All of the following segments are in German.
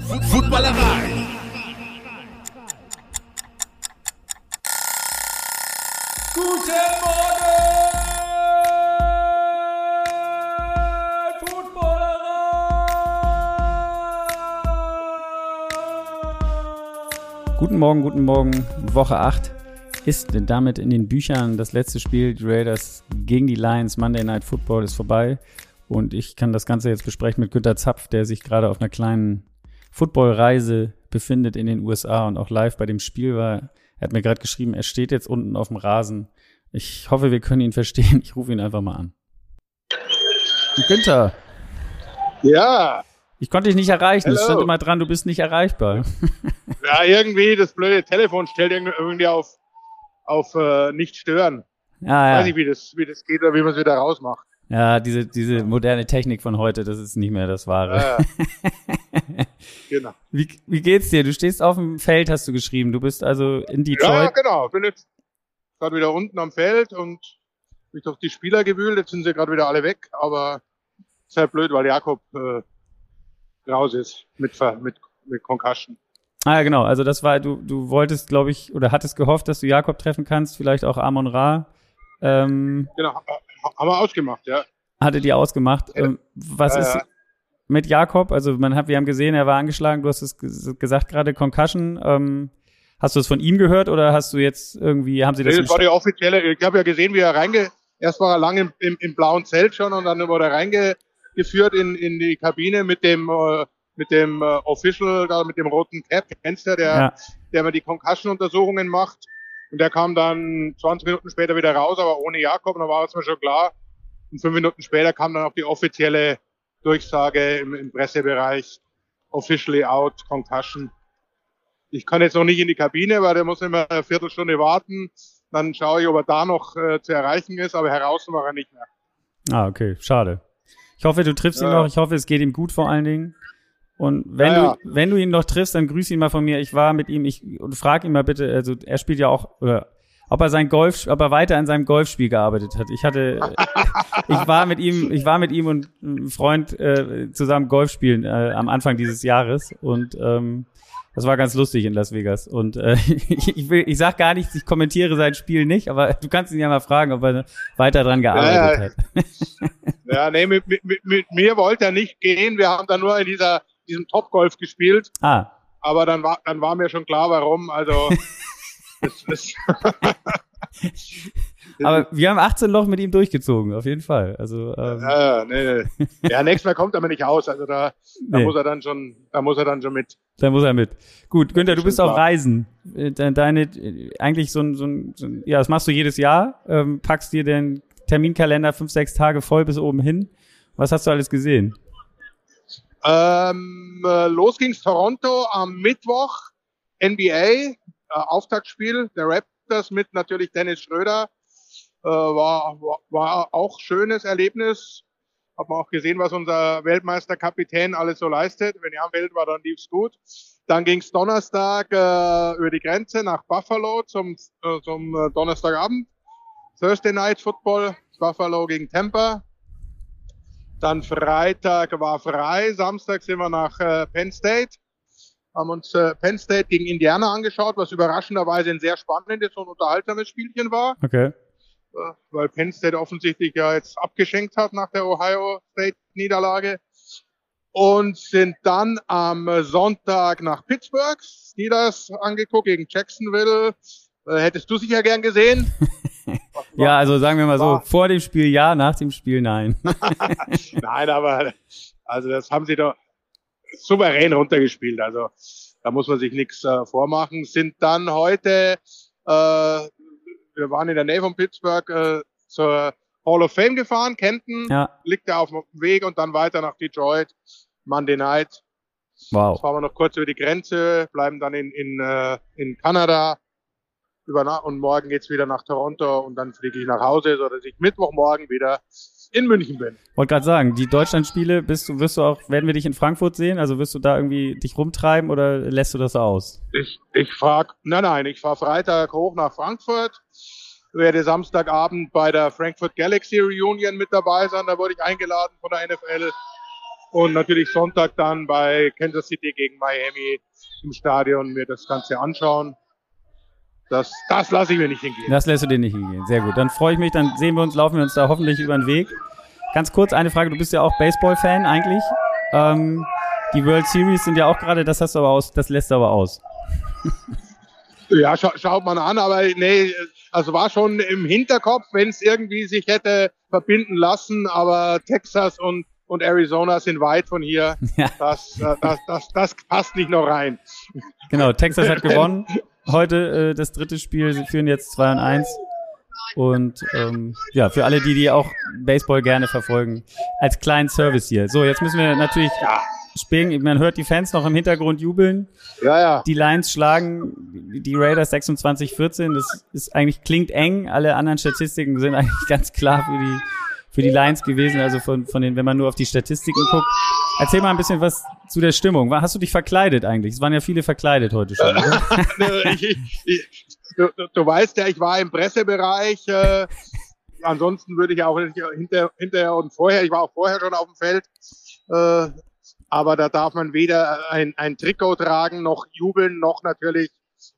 Footballerei. Guten Morgen, Footballerei! Guten Morgen, guten Morgen. Woche 8 ist damit in den Büchern. Das letzte Spiel, die Raiders gegen die Lions, Monday Night Football ist vorbei. Und ich kann das Ganze jetzt besprechen mit Günter Zapf, der sich gerade auf einer kleinen Footballreise befindet in den USA und auch live bei dem Spiel war. Er hat mir gerade geschrieben, er steht jetzt unten auf dem Rasen. Ich hoffe, wir können ihn verstehen. Ich rufe ihn einfach mal an. Günther. Ja. Ich konnte dich nicht erreichen. Es stand Hello. immer dran, du bist nicht erreichbar. Ja, irgendwie, das blöde Telefon stellt irgendwie auf, auf äh, nicht stören. Ja, Weiß ja. nicht, wie das, wie das geht oder wie man es wieder rausmacht. Ja, diese, diese moderne Technik von heute, das ist nicht mehr das Wahre. Ja, genau. Wie, wie geht's dir? Du stehst auf dem Feld, hast du geschrieben. Du bist also in Ja, Detroit. genau. Bin jetzt gerade wieder unten am Feld und mich durch die Spieler gewühlt. Jetzt sind sie gerade wieder alle weg, aber ist halt blöd, weil Jakob äh, raus ist mit, mit, mit Concussion. Ah, ja, genau. Also das war, du, du wolltest, glaube ich, oder hattest gehofft, dass du Jakob treffen kannst, vielleicht auch Amon Ra. Ähm, Genau, ha- haben wir ausgemacht, ja. hatte die ausgemacht. Ja. Ähm, was Ja, ist ja. Mit Jakob? Also man hat, wir haben gesehen, er war angeschlagen. Du hast es ges- gesagt gerade, Concussion. Ähm, hast du es von ihm gehört oder hast du jetzt irgendwie, haben sie das? Nee, das war die offizielle. Ich habe ja gesehen, wie er reinge. Erst war er lange im, im, im blauen Zelt schon und dann wurde er reingeführt in, in die Kabine mit dem äh, mit dem äh, Official, da mit dem roten Cap, kennst du, der, Ja. der immer die Concussion-Untersuchungen macht. Und der kam dann 20 Minuten später wieder raus, aber ohne Jakob. Und dann war es mir schon klar. Und fünf Minuten später kam dann auch die offizielle Durchsage im, im Pressebereich. Officially out, Concussion. Ich kann jetzt noch nicht in die Kabine, weil der muss immer eine Viertelstunde warten. Dann schaue ich, ob er da noch äh, zu erreichen ist, aber heraus war er nicht mehr. Ah, okay, schade. Ich hoffe, du triffst ihn Ja. noch. Ich hoffe, es geht ihm gut vor allen Dingen. Und wenn Ja, du, wenn du ihn noch triffst, dann grüß ihn mal von mir. Ich war mit ihm, ich und frag ihn mal bitte, also er spielt ja auch, oder ob er sein Golf, ob er weiter an seinem Golfspiel gearbeitet hat. Ich hatte, ich war mit ihm, ich war mit ihm und einem Freund äh, zusammen Golf spielen äh, am Anfang dieses Jahres und ähm, das war ganz lustig in Las Vegas. Und äh, ich, will, ich sag gar nichts, ich kommentiere sein Spiel nicht, aber du kannst ihn ja mal fragen, ob er weiter dran gearbeitet Ja, hat. Ja, nee, mit, mit, mit, mir wollte er nicht gehen. Wir haben dann nur in dieser, diesem Topgolf gespielt. Ah, Aber dann war, dann war mir schon klar, warum. Also, das, Aber wir haben 18 Loch mit ihm durchgezogen, auf jeden Fall. Also ähm, ja, nee, nee. Ja, nächstes Mal kommt er mir nicht aus. Also da, da Nee. muss er dann schon, da muss er dann schon mit. da muss er mit. Gut, Günther, du bist Schon auf klar. Reisen. Äh, de- Deine, eigentlich so ein, so ein, so ein, ja, das machst du jedes Jahr. Ähm, packst dir den Terminkalender fünf, sechs Tage voll bis oben hin. Was hast du alles gesehen? Ähm, äh, los ging's Toronto am Mittwoch, NBA, äh, Auftaktspiel der Raptors mit natürlich Dennis Schröder. Äh, war, war, auch schönes Erlebnis. Hat man auch gesehen, was unser Weltmeisterkapitän alles so leistet. Wenn er am Feld war, dann lief's gut. Dann ging's Donnerstag äh, über die Grenze nach Buffalo zum, äh, zum äh, Donnerstagabend. Thursday Night Football, Buffalo gegen Tampa. Dann Freitag war frei, Samstag sind wir nach äh, Penn State, haben uns äh, Penn State gegen Indiana angeschaut, was überraschenderweise ein sehr spannendes und unterhaltsames Spielchen war, Okay. äh, weil Penn State offensichtlich ja jetzt abgeschenkt hat nach der Ohio State Niederlage. Und sind dann am Sonntag nach Pittsburgh, Steelers angeguckt gegen Jacksonville. Äh, hättest du sicher gern gesehen? Ja, also sagen wir mal so, vor dem Spiel ja, nach dem Spiel nein. Nein, aber also das haben sie doch souverän runtergespielt. Also da muss man sich nichts äh, vormachen. Sind dann heute, äh, wir waren in der Nähe von Pittsburgh äh, zur Hall of Fame gefahren, Kenton, Ja, liegt da auf dem Weg und dann weiter nach Detroit, Monday Night. wow. Fahren wir noch kurz über die Grenze, bleiben dann in, in, äh, in Kanada über und morgen geht's wieder nach Toronto und dann fliege ich nach Hause, so dass ich Mittwochmorgen wieder in München bin. Wollte gerade sagen, die Deutschlandspiele, bist du, wirst du auch, werden wir dich in Frankfurt sehen? Also wirst du da irgendwie dich rumtreiben oder lässt du das aus? Ich, ich fahr, nein, nein, ich fahre Freitag hoch nach Frankfurt, werde Samstagabend bei der Frankfurt Galaxy Reunion mit dabei sein. Da wurde ich eingeladen von der NFL. und natürlich Sonntag dann bei Kansas City gegen Miami im Stadion mir das Ganze anschauen. Das, das lasse ich mir nicht hingehen. Das lässt du dir nicht hingehen. Sehr gut. Dann freue ich mich, dann sehen wir uns, laufen wir uns da hoffentlich über den Weg. Ganz kurz eine Frage, du bist ja auch Baseball-Fan eigentlich. Ähm, die World Series sind ja auch gerade, das hast du aber aus, das lässt du aber aus. Ja, scha schaut man an, aber nee, also war schon im Hinterkopf, wenn es irgendwie sich hätte verbinden lassen, aber Texas und und Arizona sind weit von hier. Ja. Das, äh, das, das, das passt nicht noch rein. Genau, Texas hat gewonnen. Heute äh, das dritte Spiel. Sie führen jetzt 2 und 1. Und ähm, ja, für alle, die, die auch Baseball gerne verfolgen, als kleinen Service hier. So, jetzt müssen wir natürlich ja. spielen. Man hört die Fans noch im Hintergrund jubeln. Ja, ja. Die Lions schlagen die Raiders 26-14. Das ist eigentlich klingt eng. Alle anderen Statistiken sind eigentlich ganz klar für die für die Lions gewesen, also von, von den, wenn man nur auf die Statistiken guckt. Erzähl mal ein bisschen was zu der Stimmung. Hast du dich verkleidet eigentlich? Es waren ja viele verkleidet heute schon. ich, ich, du, du, weißt ja, ich war im Pressebereich. Äh, ansonsten würde ich auch hinter, hinterher und vorher, ich war auch vorher schon auf dem Feld. Äh, aber da darf man weder ein, ein Trikot tragen, noch jubeln, noch natürlich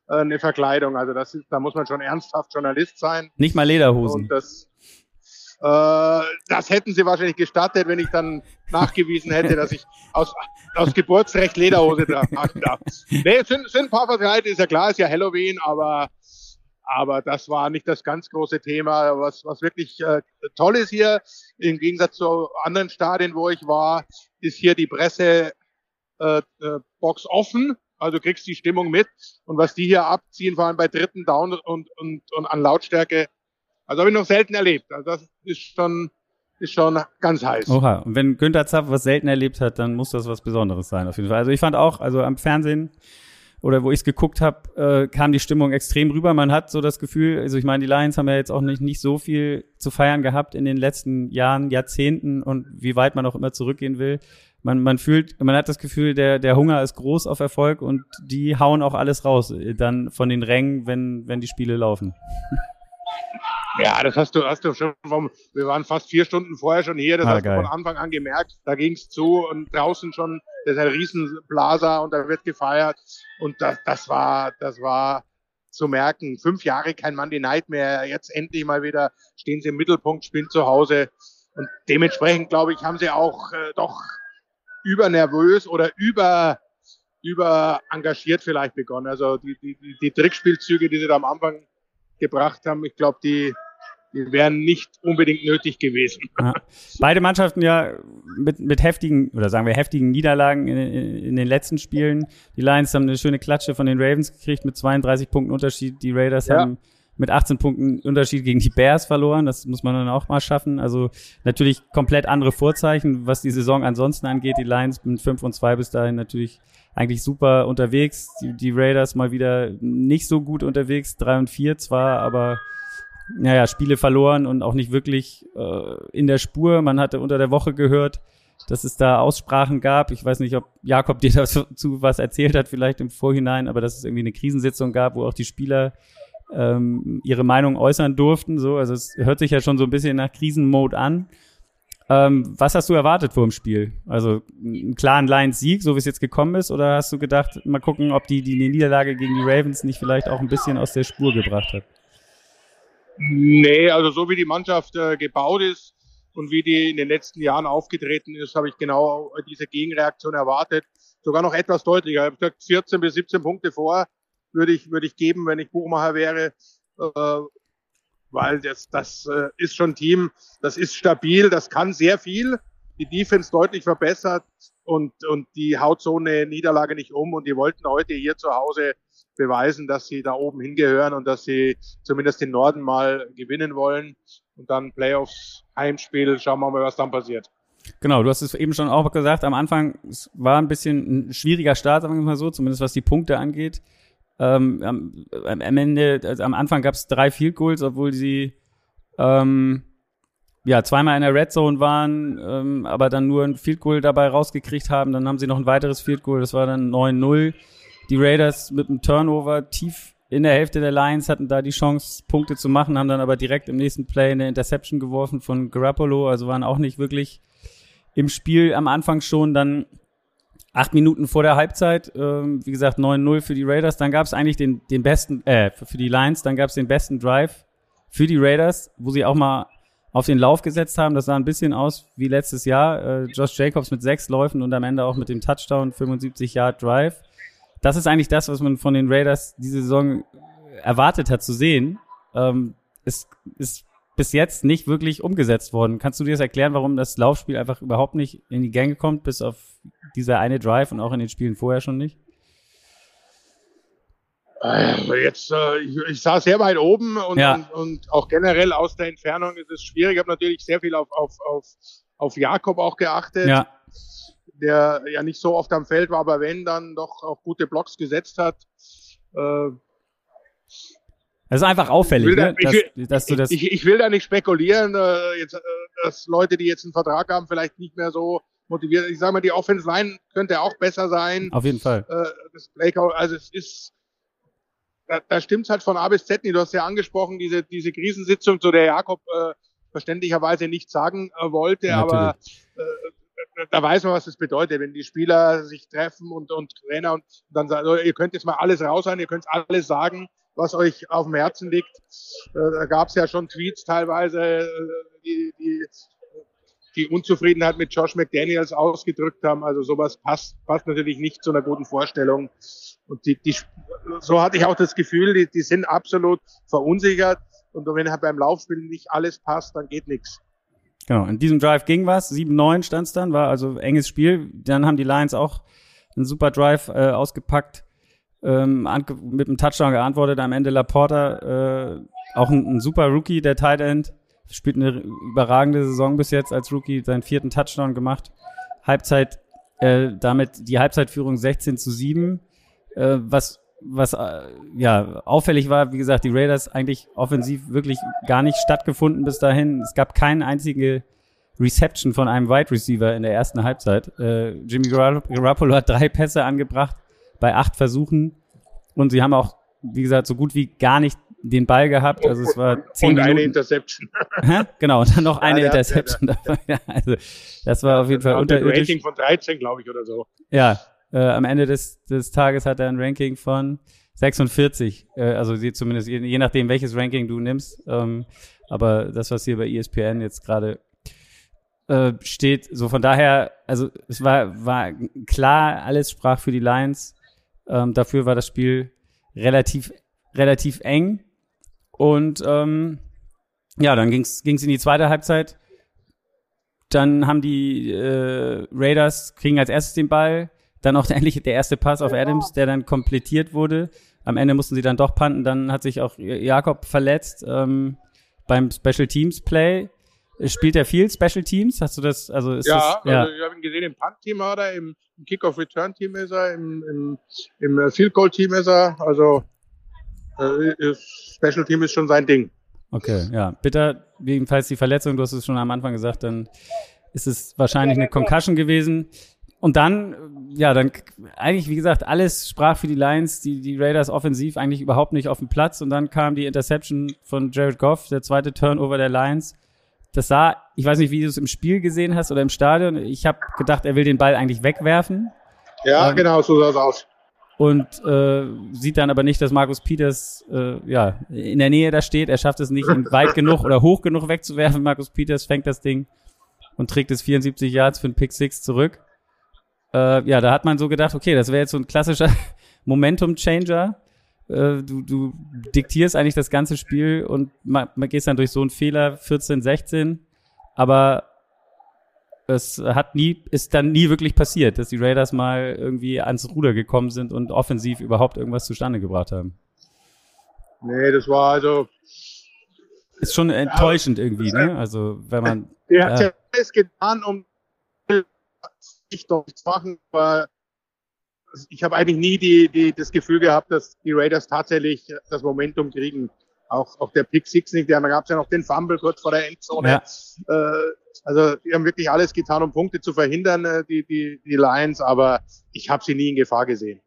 äh, eine Verkleidung. Also das ist, da muss man schon ernsthaft Journalist sein. Nicht mal Lederhosen. Und das, das hätten sie wahrscheinlich gestattet, wenn ich dann nachgewiesen hätte, dass ich aus, aus Geburtsrecht Lederhose tragen darf. Nee, sind, sind ein paar verkleidet, ist ja klar, ist ja Halloween, aber, aber das war nicht das ganz große Thema. Was, was wirklich äh, toll ist hier, im Gegensatz zu anderen Stadien, wo ich war, ist hier die Presse äh, äh, Box offen. Also kriegst die Stimmung mit. Und was die hier abziehen, vor allem bei dritten Down und, und, und an Lautstärke, also habe ich noch selten erlebt. Also das ist schon, ist schon ganz heiß. Oha, und wenn Günther Zapf was selten erlebt hat, dann muss das was Besonderes sein, auf jeden Fall. Also ich fand auch, also am Fernsehen oder wo ich es geguckt habe, äh, kam die Stimmung extrem rüber. Man hat so das Gefühl, also ich meine, die Lions haben ja jetzt auch nicht, nicht so viel zu feiern gehabt in den letzten Jahren, Jahrzehnten und wie weit man auch immer zurückgehen will. Man, man fühlt, man hat das Gefühl, der, der Hunger ist groß auf Erfolg und die hauen auch alles raus, äh, dann von den Rängen, wenn, wenn die Spiele laufen. Ja, das hast du, hast du schon vom, wir waren fast vier Stunden vorher schon hier, das ah, hast geil. du von Anfang an gemerkt. Da ging's zu und draußen schon, das ist ein Riesenblaser und da wird gefeiert. Und das, das war, das war zu merken. Fünf Jahre kein Monday Night mehr, jetzt endlich mal wieder stehen sie im Mittelpunkt, spielen zu Hause. Und dementsprechend, glaube ich, haben sie auch äh, doch übernervös oder über, über engagiert vielleicht begonnen. Also die, die, die Trickspielzüge, die sie da am Anfang gebracht haben, ich glaube, die, die wären nicht unbedingt nötig gewesen. Ja. Beide Mannschaften ja mit, mit heftigen, oder sagen wir heftigen Niederlagen in, in, den letzten Spielen. Die Lions haben eine schöne Klatsche von den Ravens gekriegt mit 32 Punkten Unterschied. Die Raiders ja. haben mit 18 Punkten Unterschied gegen die Bears verloren. Das muss man dann auch mal schaffen. Also natürlich komplett andere Vorzeichen, was die Saison ansonsten angeht. Die Lions mit 5 und 2 bis dahin natürlich eigentlich super unterwegs. Die, die Raiders mal wieder nicht so gut unterwegs, 3 und 4 zwar, aber naja, Spiele verloren und auch nicht wirklich äh, in der Spur. Man hatte unter der Woche gehört, dass es da Aussprachen gab. Ich weiß nicht, ob Jakob dir dazu was erzählt hat, vielleicht im Vorhinein, aber dass es irgendwie eine Krisensitzung gab, wo auch die Spieler ähm, ihre Meinung äußern durften. So, also es hört sich ja schon so ein bisschen nach Krisenmode an. Ähm, was hast du erwartet vor dem Spiel? Also einen klaren Lions-Sieg, so wie es jetzt gekommen ist, oder hast du gedacht, mal gucken, ob die, die Niederlage gegen die Ravens nicht vielleicht auch ein bisschen aus der Spur gebracht hat? Nee, also so wie die Mannschaft äh, gebaut ist und wie die in den letzten Jahren aufgetreten ist, habe ich genau diese Gegenreaktion erwartet. Sogar noch etwas deutlicher. Ich habe gesagt, 14 bis 17 Punkte vor würde ich, würde ich geben, wenn ich Buchmacher wäre. Äh, weil das, das äh, ist schon Team, das ist stabil, das kann sehr viel. Die Defense deutlich verbessert und, und die haut so eine Niederlage nicht um und die wollten heute hier zu Hause beweisen, dass sie da oben hingehören und dass sie zumindest den Norden mal gewinnen wollen und dann Playoffs, Heimspiel, schauen wir mal, was dann passiert. Genau, du hast es eben schon auch gesagt, am Anfang es war ein bisschen ein schwieriger Start, sagen wir mal so, zumindest was die Punkte angeht. Ähm, am, am Ende, also am Anfang gab es drei Field Goals, obwohl sie ähm, ja zweimal in der Red Zone waren, ähm, aber dann nur ein Field Goal dabei rausgekriegt haben. Dann haben sie noch ein weiteres Field Goal, das war dann 9-0. Die Raiders mit einem Turnover tief in der Hälfte der Lions hatten da die Chance, Punkte zu machen, haben dann aber direkt im nächsten Play eine Interception geworfen von Garoppolo, also waren auch nicht wirklich im Spiel am Anfang schon, dann acht Minuten vor der Halbzeit, ähm, wie gesagt, 9-0 für die Raiders. Dann gab es eigentlich den, den besten, äh, für die Lions, dann gab es den besten Drive für die Raiders, wo sie auch mal auf den Lauf gesetzt haben. Das sah ein bisschen aus wie letztes Jahr. Äh, Josh Jacobs mit sechs Läufen und am Ende auch mit dem Touchdown 75 Yard Drive. Das ist eigentlich das, was man von den Raiders diese Saison erwartet hat zu sehen. Ähm, es ist bis jetzt nicht wirklich umgesetzt worden. Kannst du dir das erklären, warum das Laufspiel einfach überhaupt nicht in die Gänge kommt, bis auf dieser eine Drive und auch in den Spielen vorher schon nicht? Äh, jetzt, äh, ich, ich saß sehr weit oben und, ja. und, und, auch generell aus der Entfernung ist es schwierig. Ich habe natürlich sehr viel auf, auf, auf, auf Jakob auch geachtet, ja. Der ja nicht so oft am Feld war, aber wenn, dann doch auch gute Blocks gesetzt hat. Äh, das ist einfach auffällig, da, ne? dass, will, dass, du das. Ich, ich, will da nicht spekulieren, äh, jetzt, äh, dass Leute, die jetzt einen Vertrag haben, vielleicht nicht mehr so motiviert. Ich sage mal, die Offense Line könnte auch besser sein. Auf jeden Fall. Äh, das Breakout, also es ist, da, da stimmt's halt von A bis Z nicht. Du hast ja angesprochen, diese, diese Krisensitzung, zu der Jakob äh, verständlicherweise nichts sagen äh, wollte, Natürlich. aber äh, da weiß man, was das bedeutet, wenn die Spieler sich treffen und, und Trainer und dann sagen, ihr könnt jetzt mal alles raus sein, ihr könnt alles sagen was euch auf dem Herzen liegt. Äh, da gab es ja schon Tweets teilweise, äh, die, die, die Unzufriedenheit mit Josh McDaniels ausgedrückt haben. Also sowas passt, passt natürlich nicht zu einer guten Vorstellung. Und die, die, so hatte ich auch das Gefühl, die, die sind absolut verunsichert. Und wenn halt beim Laufspiel nicht alles passt, dann geht nichts. Genau, in diesem Drive ging was. 7-9 stand es dann, war also enges Spiel. Dann haben die Lions auch einen super Drive äh, ausgepackt ähm, mit einem Touchdown geantwortet. Am Ende Laporta, äh, auch ein, ein, super Rookie, der Tight End, spielt eine überragende Saison bis jetzt als Rookie, seinen vierten Touchdown gemacht. Halbzeit, äh, damit die Halbzeitführung 16 zu 7, äh, was was äh, ja auffällig war, wie gesagt, die Raiders eigentlich offensiv wirklich gar nicht stattgefunden bis dahin. Es gab keine einzige Reception von einem Wide Receiver in der ersten Halbzeit. Äh, Jimmy Garoppolo hat drei Pässe angebracht bei acht Versuchen. Und sie haben auch, wie gesagt, so gut wie gar nicht den Ball gehabt. Also es war zehn und Minuten. eine Interception. genau, und dann noch eine ja, Interception ja, dabei. Ja, also das war auf jeden Fall. Ein Ranking von 13, glaube ich, oder so. Ja, äh, am Ende des, des Tages hat er ein Ranking von 46. Äh, also sie zumindest, je, je, nachdem, welches Ranking du nimmst. Ähm, aber das, was hier bei ESPN jetzt gerade äh, steht, so von daher, also es war, war klar, alles sprach für die Lions. Ähm, dafür war das Spiel relativ, relativ eng. Und ähm, ja, dann ging's ging's in die zweite Halbzeit. Dann haben die äh, Raiders kriegen als erstes den Ball, dann auch endlich der erste Pass auf Adams, der dann komplettiert wurde. Am Ende mussten sie dann doch panten. Dann hat sich auch Jakob verletzt ähm, beim Special Teams Play. Spielt er viel Special Teams? Hast du das? Also ist ja, das, ja. Also ich habe ihn gesehen im Punt-Team war er, im, im Kick-Off-Return-Team ist er, im, im, im äh, Field-Goal-Team ist er. Also äh, Special Team ist schon sein Ding. Okay, ja. Bitter, jedenfalls die Verletzung, du hast es schon am Anfang gesagt, dann ist es wahrscheinlich eine Concussion gewesen. Und dann, ja, dann eigentlich, wie gesagt, alles sprach für die Lions, die, die Raiders offensiv eigentlich überhaupt nicht auf den Platz. Und dann kam die Interception von Jared Goff, der zweite Turnover der Lions das sah, ich weiß nicht, wie du es im Spiel gesehen hast oder im Stadion. Ich habe gedacht, er will den Ball eigentlich wegwerfen. Ja, ähm, genau, so sah es aus. Und äh, sieht dann aber nicht, dass Markus Peters äh, ja in der Nähe da steht. Er schafft es nicht, ihn weit genug oder hoch genug wegzuwerfen. Markus Peters fängt das Ding und trägt es 74 Yards für einen Pick Six zurück. Äh, ja, da hat man so gedacht, okay, das wäre jetzt so ein klassischer Momentum Changer. Äh, du, du diktierst eigentlich das ganze Spiel und man, man gehst dann durch so einen Fehler 14, 16, aber es hat nie, ist dann nie wirklich passiert, dass die Raiders mal irgendwie ans Ruder gekommen sind und offensiv überhaupt irgendwas zustande gebracht haben. Nee, das war also. Ist schon enttäuschend ja, irgendwie, ne? Also, wenn man. Er hat ja alles getan, um sich doch zu machen, aber ich habe eigentlich nie die, die, das Gefühl gehabt, dass die Raiders tatsächlich das Momentum kriegen. Auch, auch der Pick Six nicht, da gab es ja noch den Fumble kurz vor der Endzone. Ja. Äh, also die haben wirklich alles getan, um Punkte zu verhindern, äh, die, die, die Lions, aber ich habe sie nie in Gefahr gesehen.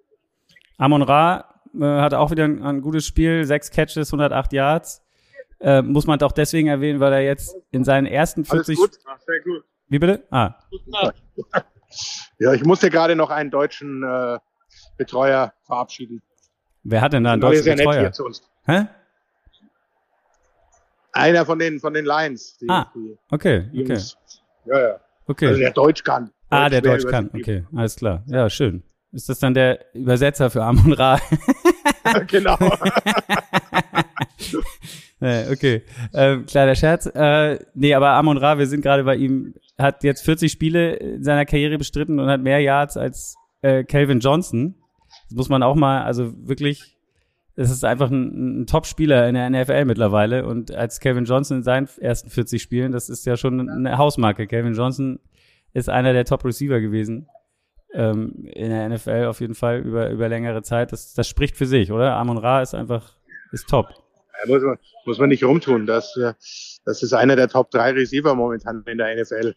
Amon Ra äh, hatte auch wieder ein, ein, gutes Spiel, sechs Catches, 108 Yards. Äh, muss man doch deswegen erwähnen, weil er jetzt in seinen ersten 40, Wie bitte? Ah, Ja, ich musste gerade noch einen deutschen äh, Betreuer verabschieden. wer hat denn da einen deutschen sehr nett Betreuer? hier zu uns. Hä? Einer von den von den Lions. Die, Ah, die Okay, okay, Jungs. Ja, ja. okay. Also der Deutsch kann. ah, der Deutsch kann, okay, alles klar. Ja, schön. Ist das dann der Übersetzer für Amon Ra? genau. Äh, okay, ähm, kleiner Scherz. Äh, nee, aber Amon Ra, wir sind gerade bei ihm, hat jetzt 40 Spiele in seiner Karriere bestritten und hat mehr Yards als äh, Calvin Johnson. Das muss man auch mal, also wirklich, es ist einfach ein, ein Top-Spieler in der NFL mittlerweile und als Calvin Johnson in seinen ersten 40 Spielen, das ist ja schon eine Hausmarke. Calvin Johnson ist einer der Top-Receiver gewesen ähm, in der NFL auf jeden Fall über, über längere Zeit. Das, das spricht für sich, oder? Amon Ra ist einfach, ist top. Muss, man, muss man nicht rumtun. Das, äh, das ist einer der Top 3 Receiver momentan in der NFL.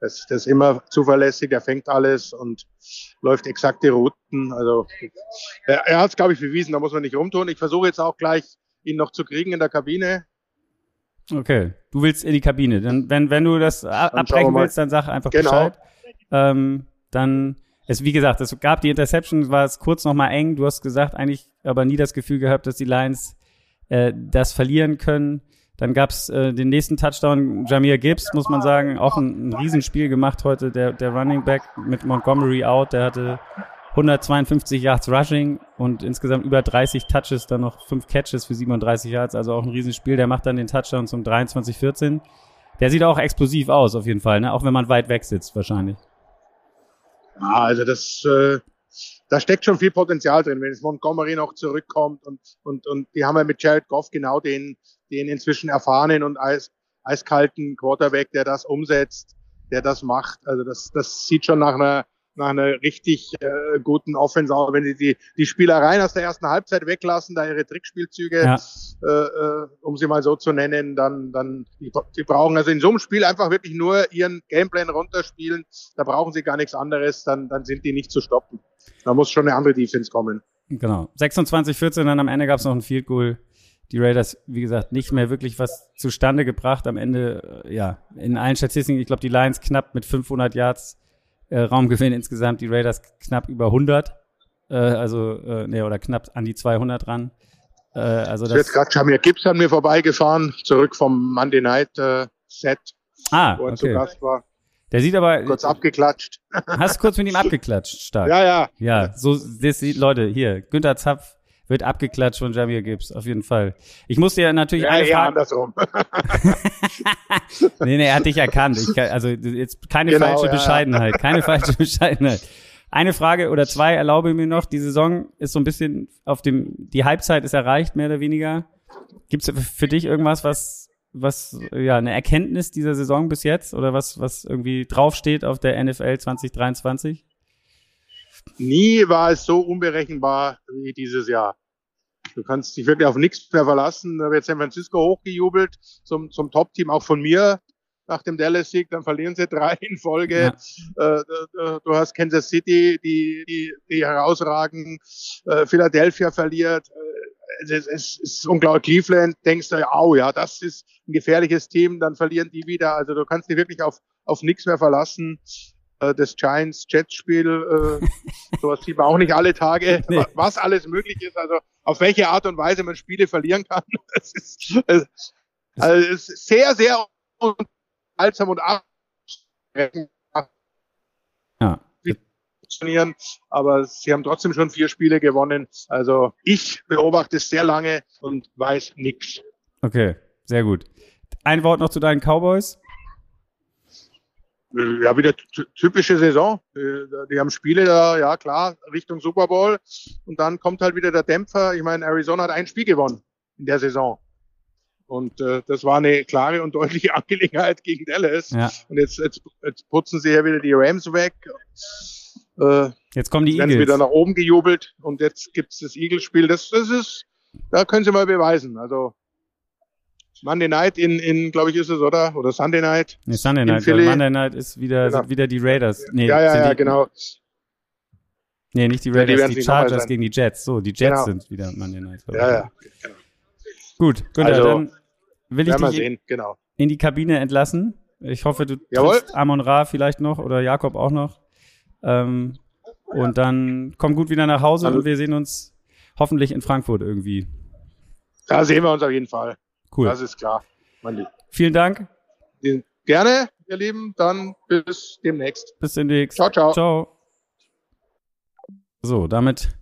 Das, das ist immer zuverlässig, er fängt alles und läuft exakte Routen. Also er, er hat es, glaube ich, bewiesen, da muss man nicht rumtun. Ich versuche jetzt auch gleich, ihn noch zu kriegen in der Kabine. Okay, du willst in die Kabine. Dann, wenn, wenn du das abbrechen willst, dann sag einfach Genau. Bescheid. Ähm, dann, es, wie gesagt, es gab die Interception, war es kurz nochmal eng. Du hast gesagt, eigentlich aber nie das Gefühl gehabt, dass die Lions äh, das verlieren können. Dann gab's äh, den nächsten Touchdown, Jamir Gibbs, muss man sagen, auch ein, ein Riesenspiel gemacht heute, der, der Running Back mit Montgomery out, der hatte 152 Yards Rushing und insgesamt über 30 Touches, dann noch fünf Catches für 37 Yards, also auch ein Riesenspiel. Der macht dann den Touchdown zum 23-14. Der sieht auch explosiv aus, auf jeden Fall, ne? auch wenn man weit weg sitzt, wahrscheinlich. Ja, also das, äh, da steckt schon viel Potenzial drin, wenn es Montgomery noch zurückkommt und, und, und die haben ja mit Jared Goff genau den, den inzwischen erfahrenen und eis, eiskalten Quarterback, der das umsetzt, der das macht. Also das, das sieht schon nach einer, nach einer richtig äh, guten Offense aus, wenn sie die, die Spielereien aus der ersten Halbzeit weglassen, da ihre Trickspielzüge, Ja. äh, äh, um sie mal so zu nennen, dann, dann die, die brauchen also in so einem Spiel einfach wirklich nur ihren Gameplan runterspielen. Da brauchen sie gar nichts anderes, dann, dann sind die nicht zu stoppen. Da muss schon eine andere Defense kommen. Genau. 26-14, dann am Ende gab's noch ein Field Goal. Die Raiders, wie gesagt, nicht mehr wirklich was zustande gebracht. Am Ende, äh, ja, in allen Statistiken, ich glaube, die Lions knapp mit 500 Yards äh, Raumgewinn insgesamt, die Raiders knapp über 100. Äh, also, äh, nee, oder knapp an die 200 ran. Äh, also Jetzt das. gerade Jamir Gibbs an mir vorbeigefahren, zurück vom Monday Night äh, Set, Ah, wo er zu okay. Gast war. Der sieht aber, Kurz abgeklatscht. hast kurz mit ihm abgeklatscht, stark. Ja, ja. Ja, so, das sieht, Leute, hier, Günther Zapf wird abgeklatscht von Jamir Gibbs, auf jeden Fall. Ich musste ja natürlich Ja, eine Frage, andersrum. Nee, nee, er hat dich erkannt. Kann, also jetzt keine Genau, falsche ja. Bescheidenheit, keine falsche Bescheidenheit. Eine Frage oder zwei erlaube mir noch. Die Saison ist so ein bisschen auf dem, die Halbzeit ist erreicht, mehr oder weniger. Gibt es für dich irgendwas, was, was, ja, eine Erkenntnis dieser Saison bis jetzt oder was, was irgendwie draufsteht auf der NFL 2023? Nie war es so unberechenbar wie dieses Jahr. Du kannst dich wirklich auf nichts mehr verlassen. Da wird San Francisco hochgejubelt zum, zum Top-Team, auch von mir nach dem Dallas-Sieg. Dann verlieren sie drei in Folge. Ja. Äh, du- hast Kansas City, die, die, die herausragen. Äh, Philadelphia verliert. Es, ist- es ist unglaublich. Cleveland denkst du, au, ja, das ist ein gefährliches Team. Dann verlieren die wieder. Also du kannst dich wirklich auf, auf nichts mehr verlassen. Äh, Das Giants-Jets-Spiel, äh, sowas sieht man auch nicht alle Tage, Nee. was alles möglich ist. Also auf welche Art und Weise man Spiele verlieren kann. Das ist, äh, also es ist sehr, sehr unterhaltsam und abschreckend Ja. Funktionieren, aber sie haben trotzdem schon vier Spiele gewonnen. Also ich beobachte es sehr lange und weiß nichts. Okay, sehr gut. Ein Wort noch zu deinen Cowboys. Ja, wieder ty- typische Saison. Äh, Die haben Spiele da, ja klar, Richtung Super Bowl. Und dann kommt halt wieder der Dämpfer. Ich meine, Arizona hat ein Spiel gewonnen in der Saison. Und äh, das war eine klare und deutliche Angelegenheit gegen Dallas. Ja. Und jetzt, jetzt, jetzt putzen sie ja wieder die Rams weg. Äh, Jetzt kommen die Eagles. wieder nach oben gejubelt. Und jetzt gibt's das Eagles-Spiel. Das, das ist, da können sie mal beweisen. Also Monday Night in, in glaube ich, ist es, oder? Oder Sunday Night. Nee, Sunday Night, Philly. Monday Night ist wieder, Genau. sind wieder die Raiders. Nee, ja, ja, ja, die, genau. Nee, nicht die Ja, die Raiders, werden die, mal Chargers gegen die Jets. So, die Jets Genau. sind wieder Monday Night. Ja, ja. Gut, Günther, Also, dann will ich dich sehen, genau. in die Kabine entlassen. Ich hoffe, du Jawohl. triffst Amon Ra vielleicht noch oder Jakob auch noch. Ähm, und dann komm gut wieder nach Hause Also- und wir sehen uns hoffentlich in Frankfurt irgendwie. Da sehen wir uns auf jeden Fall. Cool. Das ist klar. Vielen Dank. Gerne, ihr Lieben. Dann bis demnächst. Bis demnächst. Ciao, ciao. Ciao. So, damit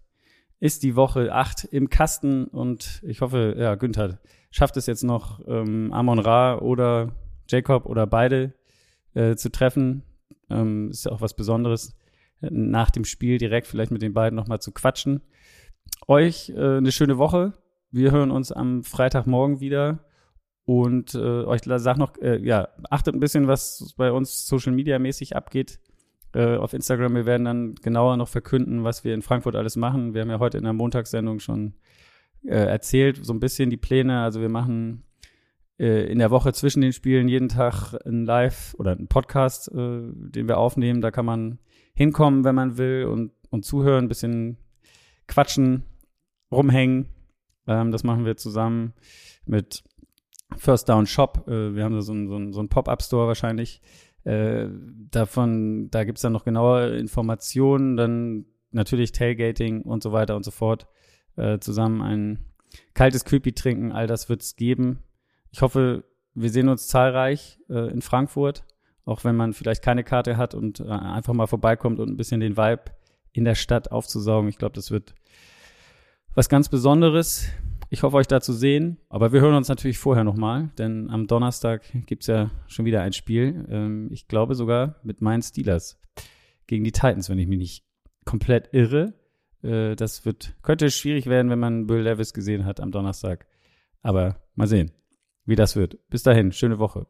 ist die Woche 8 im Kasten und ich hoffe, ja, Günther schafft es jetzt noch, ähm, Amon Ra oder Jacob oder beide äh, zu treffen. Ähm, ist ja auch was Besonderes, nach dem Spiel direkt vielleicht mit den beiden nochmal zu quatschen. Euch äh, eine schöne Woche. Wir hören uns am Freitagmorgen wieder. Und äh, euch sag noch, äh, ja, achtet ein bisschen, was bei uns Social Media mäßig abgeht äh, auf Instagram. Wir werden dann genauer noch verkünden, was wir in Frankfurt alles machen. Wir haben ja heute in der Montagssendung schon äh, erzählt, so ein bisschen die Pläne. Also wir machen äh, in der Woche zwischen den Spielen jeden Tag ein Live oder einen Podcast, äh, den wir aufnehmen. Da kann man hinkommen, wenn man will und, und zuhören, ein bisschen quatschen, rumhängen. Ähm, das machen wir zusammen mit First Down Shop. Äh, wir haben da so einen so so einen Pop-Up-Store wahrscheinlich. Äh, davon, da gibt's dann noch genaue Informationen, dann natürlich Tailgating und so weiter und so fort. Äh, zusammen ein kaltes Creepy trinken, all das wird's geben. Ich hoffe, wir sehen uns zahlreich äh, in Frankfurt, auch wenn man vielleicht keine Karte hat und äh, einfach mal vorbeikommt und ein bisschen den Vibe in der Stadt aufzusaugen. Ich glaube, das wird was ganz Besonderes. Ich hoffe, euch da zu sehen. Aber wir hören uns natürlich vorher nochmal, denn am Donnerstag gibt's ja schon wieder ein Spiel. Ähm, ich glaube sogar mit meinen Steelers gegen die Titans, wenn ich mich nicht komplett irre. Äh, das wird, könnte schwierig werden, wenn man Bill Levis gesehen hat am Donnerstag. Aber mal sehen, wie das wird. Bis dahin, schöne Woche.